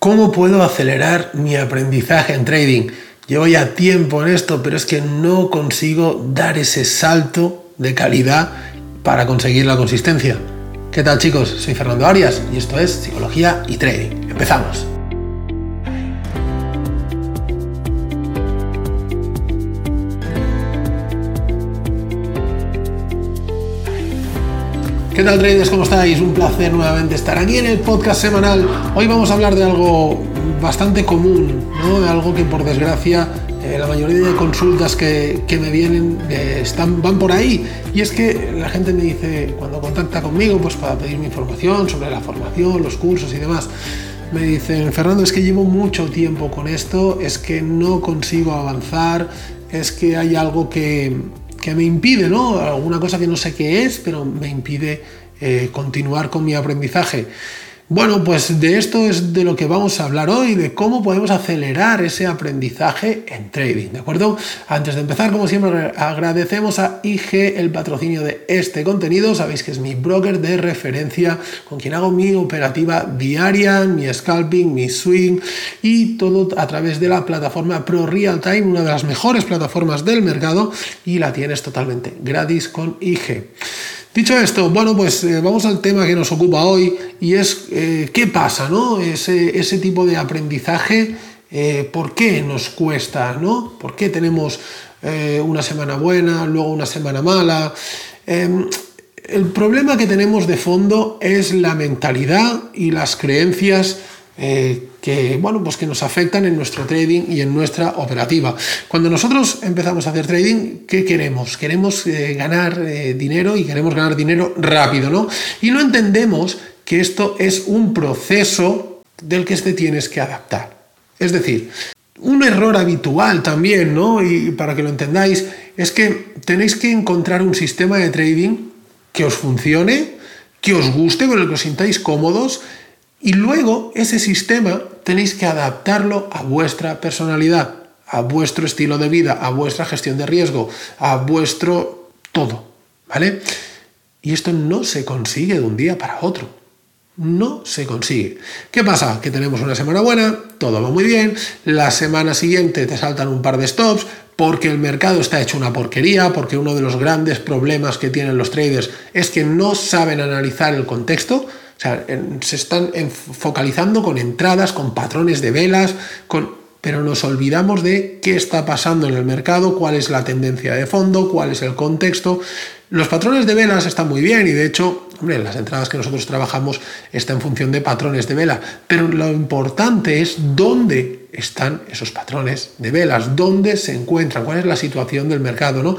¿Cómo puedo acelerar mi aprendizaje en trading? Llevo ya tiempo en esto, pero es que no consigo dar ese salto de calidad para conseguir la consistencia. ¿Qué tal chicos? Soy Fernando Arias y esto es Psicología y Trading. Empezamos. ¿Qué tal traders? ¿Cómo estáis? Un placer nuevamente estar aquí en el podcast semanal. Hoy vamos a hablar de algo bastante común, ¿no? de algo que por desgracia eh, la mayoría de consultas que, me vienen eh, están, van por ahí. Y es que la gente me dice, cuando contacta conmigo, pues para pedirme información sobre la formación, los cursos y demás, me dicen, Fernando, es que llevo mucho tiempo con esto, es que no consigo avanzar, es que hay algo que, que me impide, ¿no? Alguna cosa que no sé qué es, pero me impide eh, continuar con mi aprendizaje. Bueno, pues de esto es de lo que vamos a hablar hoy, de cómo podemos acelerar ese aprendizaje en trading, ¿de acuerdo? Antes de empezar, como siempre, agradecemos a IG el patrocinio de este contenido. Sabéis que es mi broker de referencia con quien hago mi operativa diaria, mi scalping, mi swing y todo a través de la plataforma Pro Real Time, una de las mejores plataformas del mercado y la tienes totalmente gratis con IG. Dicho esto, bueno, pues eh, vamos al tema que nos ocupa hoy y es eh, qué pasa, ¿no? Ese, ese tipo de aprendizaje, eh, ¿por qué nos cuesta, ¿no? ¿Por qué tenemos una semana buena, luego una semana mala? Em, el problema que tenemos de fondo es la mentalidad y las creencias que, bueno, pues que nos afectan en nuestro trading y en nuestra operativa. Cuando nosotros empezamos a hacer trading, ¿qué queremos? Queremos eh, ganar eh, dinero y queremos ganar dinero rápido, ¿no? Y no entendemos que esto es un proceso del que te tienes que adaptar. Es decir, un error habitual también, ¿no? Y para que lo entendáis, es que tenéis que encontrar un sistema de trading que os funcione, que os guste, con el que os sintáis cómodos y luego ese sistema tenéis que adaptarlo a vuestra personalidad, a vuestro estilo de vida, a vuestra gestión de riesgo, a vuestro todo, ¿vale? Y esto no se consigue de un día para otro. No se consigue. ¿Qué pasa? Que tenemos una semana buena, todo va muy bien, la semana siguiente te saltan un par de stops porque el mercado está hecho una porquería, porque uno de los grandes problemas que tienen los traders es que no saben analizar el contexto, o sea, se están focalizando con entradas, con patrones de velas, con, pero nos olvidamos de qué está pasando en el mercado, cuál es la tendencia de fondo, cuál es el contexto. Los patrones de velas están muy bien y de hecho, hombre, las entradas que nosotros trabajamos están en función de patrones de vela, pero lo importante es dónde están esos patrones de velas, dónde se encuentran, cuál es la situación del mercado, ¿no?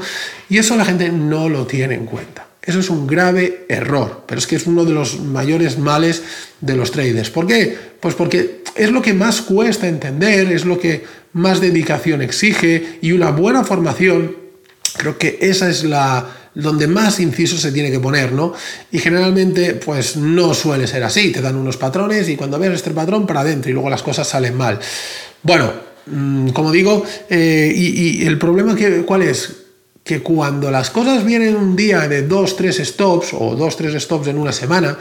Y eso la gente no lo tiene en cuenta. Eso es un grave error, pero es que es uno de los mayores males de los traders. ¿Por qué? Pues porque es lo que más cuesta entender, es lo que más dedicación exige y una buena formación, creo que esa es la donde más inciso se tiene que poner, ¿no? Y generalmente pues no suele ser así, te dan unos patrones y cuando ves este patrón para adentro y luego las cosas salen mal. Bueno, mm, como digo, eh, y, y, el problema que, ¿cuál es? Que cuando las cosas vienen un día de dos, tres stops o dos, tres stops en una semana,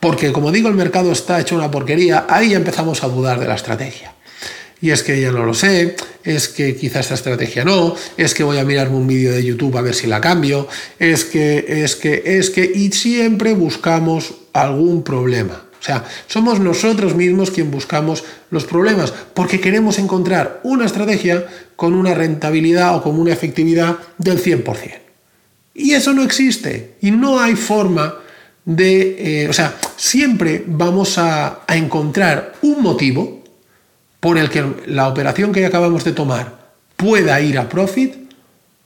porque como digo, el mercado está hecho una porquería, ahí ya empezamos a dudar de la estrategia. Y es que ya no lo sé, es que quizá esta estrategia no, es que voy a mirarme un vídeo de YouTube a ver si la cambio, es que, es que, es que, y siempre buscamos algún problema. O sea, somos nosotros mismos quien buscamos los problemas porque queremos encontrar una estrategia con una rentabilidad o con una efectividad del 100%. Y eso no existe y no hay forma de... Eh, o sea, siempre vamos a, a encontrar un motivo por el que la operación que acabamos de tomar pueda ir a profit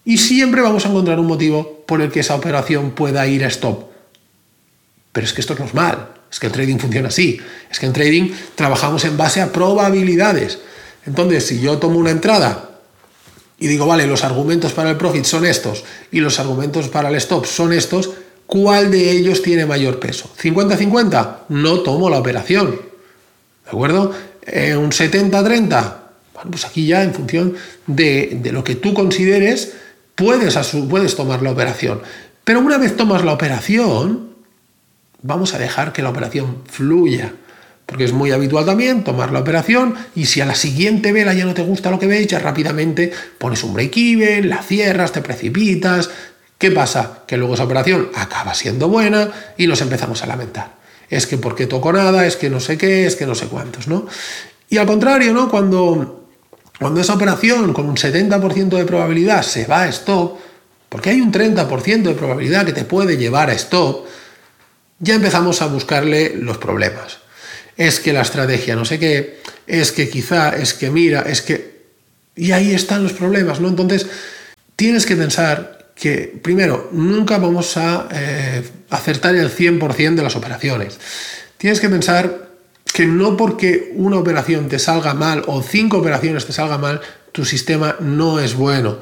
y siempre vamos a encontrar un motivo por el que esa operación pueda ir a stop. Pero es que esto es normal. Es que el trading funciona así. Es que en trading trabajamos en base a probabilidades. Entonces, si yo tomo una entrada y digo, vale, los argumentos para el profit son estos y los argumentos para el stop son estos, ¿cuál de ellos tiene mayor peso? ¿50-50? No tomo la operación. ¿De acuerdo? Eh, ¿Un 70-30? Bueno, pues aquí ya en función de, lo que tú consideres, puedes, puedes tomar la operación. Pero una vez tomas la operación, vamos a dejar que la operación fluya. porque es muy habitual también tomar la operación y si a la siguiente vela ya no te gusta lo que veis, ya rápidamente pones un break-even, la cierras, te precipitas. ¿Qué pasa? Que luego esa operación acaba siendo buena y nos empezamos a lamentar. Es que porque toco nada, es que no sé qué, es que no sé cuántos, ¿no? Y al contrario, ¿no? Cuando, cuando esa operación con un 70% de probabilidad se va a stop, porque hay un 30% de probabilidad que te puede llevar a stop, ya empezamos a buscarle los problemas. Es que la estrategia no sé qué, es que quizá, es que mira, es que... Y ahí están los problemas, ¿no? Entonces, tienes que pensar que, primero, nunca vamos a eh, acertar el 100% de las operaciones. Tienes que pensar que no porque una operación te salga mal o cinco operaciones te salga mal, tu sistema no es bueno.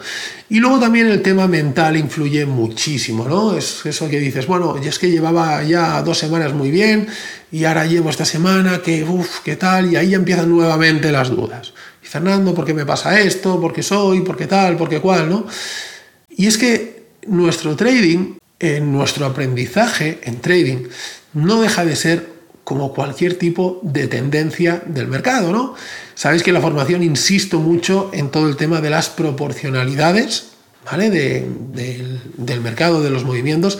Y luego también el tema mental influye muchísimo, ¿no? Es eso que dices, bueno, es que llevaba ya dos semanas muy bien y ahora llevo esta semana que, uff, ¿qué tal? Y ahí empiezan nuevamente las dudas. Y Fernando, ¿por qué me pasa esto? ¿Por qué soy? ¿Por qué tal? ¿Por qué cual? ¿no? Y es que nuestro trading, en nuestro aprendizaje en trading, no deja de ser como cualquier tipo de tendencia del mercado, ¿no? Sabéis que en la formación insisto mucho en todo el tema de las proporcionalidades, ¿vale? del mercado, de los movimientos.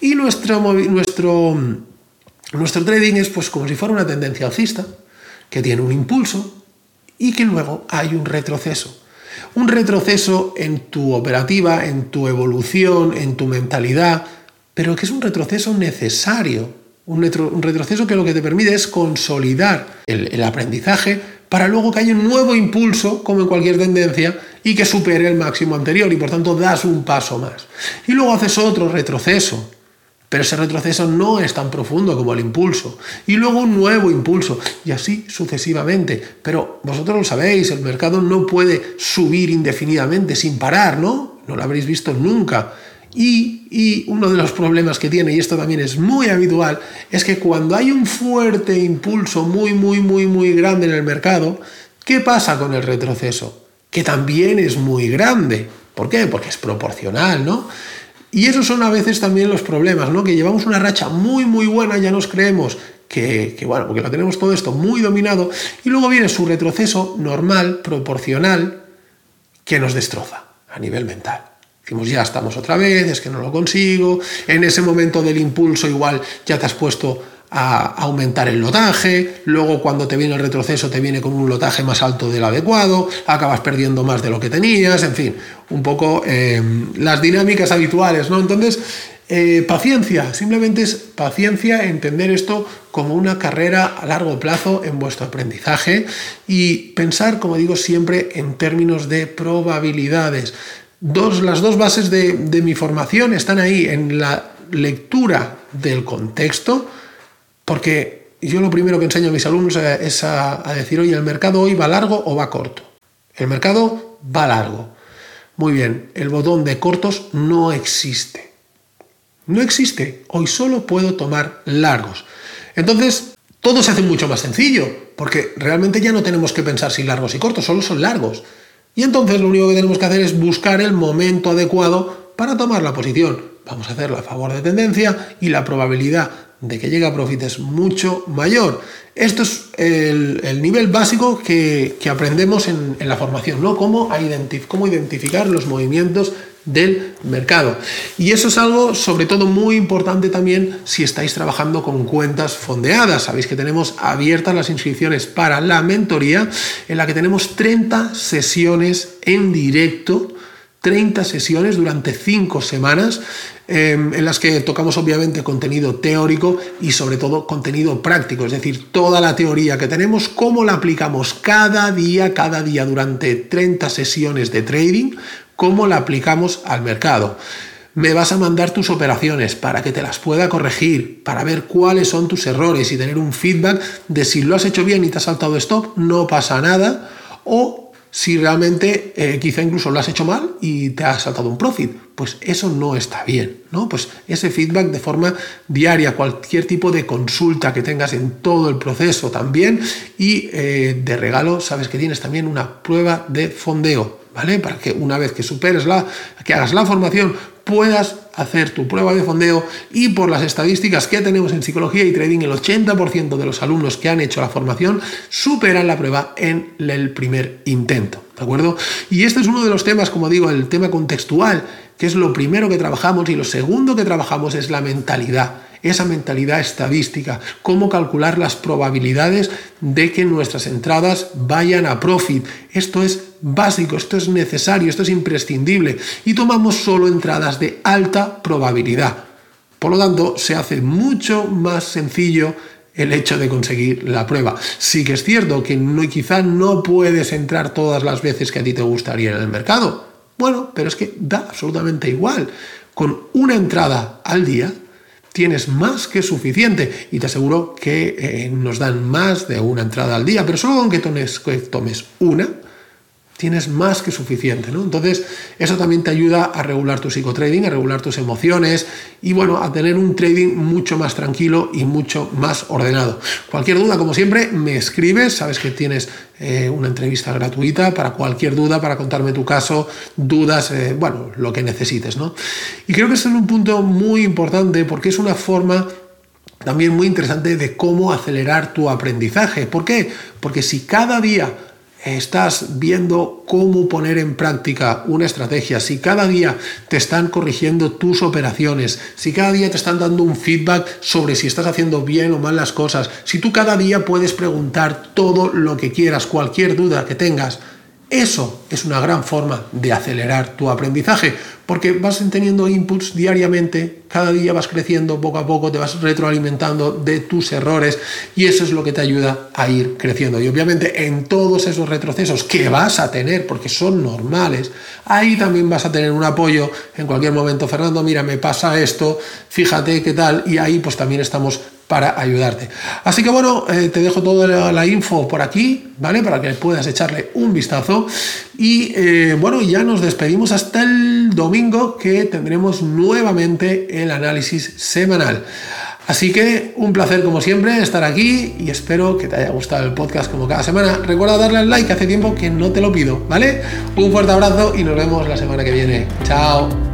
Y nuestro, nuestro, nuestro trading es pues como si fuera una tendencia alcista, que tiene un impulso y que luego hay un retroceso. Un retroceso en tu operativa, en tu evolución, en tu mentalidad, pero que es un retroceso necesario un, retroceso que lo que te permite es consolidar el, aprendizaje para luego que haya un nuevo impulso, como en cualquier tendencia, y que supere el máximo anterior y por tanto das un paso más. Y luego haces otro retroceso, pero ese retroceso no es tan profundo como el impulso. Y luego un nuevo impulso, y así sucesivamente. Pero vosotros lo sabéis, el mercado no puede subir indefinidamente sin parar, ¿no? No lo habréis visto nunca. Y, uno de los problemas que tiene, y esto también es muy habitual, es que cuando hay un fuerte impulso muy, muy, muy, muy grande en el mercado, ¿qué pasa con el retroceso? Que también es muy grande. ¿Por qué? Porque es proporcional, ¿no? Y esos son a veces también los problemas, ¿no? Que llevamos una racha muy, muy buena, ya nos creemos que, que, bueno, porque lo tenemos todo esto muy dominado, y luego viene su retroceso normal, proporcional, que nos destroza a nivel mental. Decimos, ya estamos otra vez, es que no lo consigo. En ese momento del impulso igual ya te has puesto a aumentar el lotaje, luego cuando te viene el retroceso te viene con un lotaje más alto del adecuado, acabas perdiendo más de lo que tenías, en fin, un poco em, las dinámicas habituales, ¿no? Entonces, eh, paciencia, simplemente es paciencia, entender esto como una carrera a largo plazo en vuestro aprendizaje y pensar, como digo siempre, en términos de probabilidades las dos bases de, mi formación están ahí, en la lectura del contexto, porque yo lo primero que enseño a mis alumnos es a, a decir, oye, ¿el mercado hoy va largo o va corto? El mercado va largo. Muy bien, el botón de cortos no existe. No existe. Hoy solo puedo tomar largos. Entonces, todo se hace mucho más sencillo, porque realmente ya no tenemos que pensar si largos y cortos, solo son largos. Y entonces lo único que tenemos que hacer es buscar el momento adecuado para tomar la posición. Vamos a hacerlo a favor de tendencia y la probabilidad de que llegue a profit es mucho mayor. Esto es el, nivel básico que, aprendemos en, la formación, ¿no? Cómo, cómo identificar los movimientos del mercado. Y eso es algo sobre todo muy importante también si estáis trabajando con cuentas fondeadas. Sabéis que tenemos abiertas las inscripciones para la mentoría en la que tenemos 30 sesiones en directo 30 sesiones durante 5 semanas em, en las que tocamos obviamente contenido teórico y sobre todo contenido práctico, es decir, toda la teoría que tenemos, cómo la aplicamos cada día, cada día durante 30 sesiones de trading cómo la aplicamos al mercado. Me vas a mandar tus operaciones para que te las pueda corregir, para ver cuáles son tus errores y tener un feedback de si lo has hecho bien y te has saltado stop, no pasa nada, o si realmente eh, quizá incluso lo has hecho mal y te has saltado un profit, pues eso no está bien, ¿no? Pues ese feedback de forma diaria, cualquier tipo de consulta que tengas en todo el proceso también y eh, de regalo sabes que tienes también una prueba de fondeo ¿vale? Para que una vez que superes la, que hagas la formación, puedas hacer tu prueba de fondeo y por las estadísticas que tenemos en psicología y trading, el 80% de los alumnos que han hecho la formación superan la prueba en el primer intento, ¿de acuerdo? Y este es uno de los temas, como digo, el tema contextual, que es lo primero que trabajamos y lo segundo que trabajamos es la mentalidad esa mentalidad estadística, cómo calcular las probabilidades de que nuestras entradas vayan a profit. Esto es básico, esto es necesario, esto es imprescindible y tomamos solo entradas de alta probabilidad. Por lo tanto, se hace mucho más sencillo el hecho de conseguir la prueba. Sí que es cierto que no, quizá no puedes entrar todas las veces que a ti te gustaría en el mercado. Bueno, pero es que da absolutamente igual. Con una entrada al día tienes más que suficiente. Y te aseguro que eh, nos dan más de una entrada al día, pero solo con que tomes, que tomes una, tienes más que suficiente, ¿no? Entonces, eso también te ayuda a regular tu psicotrading, a regular tus emociones y, bueno, a tener un trading mucho más tranquilo y mucho más ordenado. Cualquier duda, como siempre, me escribes, sabes que tienes eh, una entrevista gratuita para cualquier duda, para contarme tu caso, dudas, eh, bueno, lo que necesites, ¿no? Y creo que es un punto muy importante porque es una forma también muy interesante de cómo acelerar tu aprendizaje. ¿Por qué? Porque si cada día estás viendo cómo poner en práctica una estrategia, si cada día te están corrigiendo tus operaciones, si cada día te están dando un feedback sobre si estás haciendo bien o mal las cosas, si tú cada día puedes preguntar todo lo que quieras, cualquier duda que tengas, eso es una gran forma de acelerar tu aprendizaje, porque vas teniendo inputs diariamente, cada día vas creciendo poco a poco, te vas retroalimentando de tus errores y eso es lo que te ayuda a ir creciendo. Y obviamente en todos esos retrocesos que vas a tener, porque son normales, ahí también vas a tener un apoyo en cualquier momento. Fernando, mira, me pasa esto, fíjate qué tal, y ahí pues también estamos para ayudarte. Así que bueno, eh, te dejo toda la info por aquí, ¿vale? Para que puedas echarle un vistazo. Y eh, bueno, ya nos despedimos hasta el domingo que tendremos nuevamente el análisis semanal. Así que un placer como siempre estar aquí y espero que te haya gustado el podcast como cada semana. Recuerda darle al like, hace tiempo que no te lo pido, ¿vale? Un fuerte abrazo y nos vemos la semana que viene. Chao.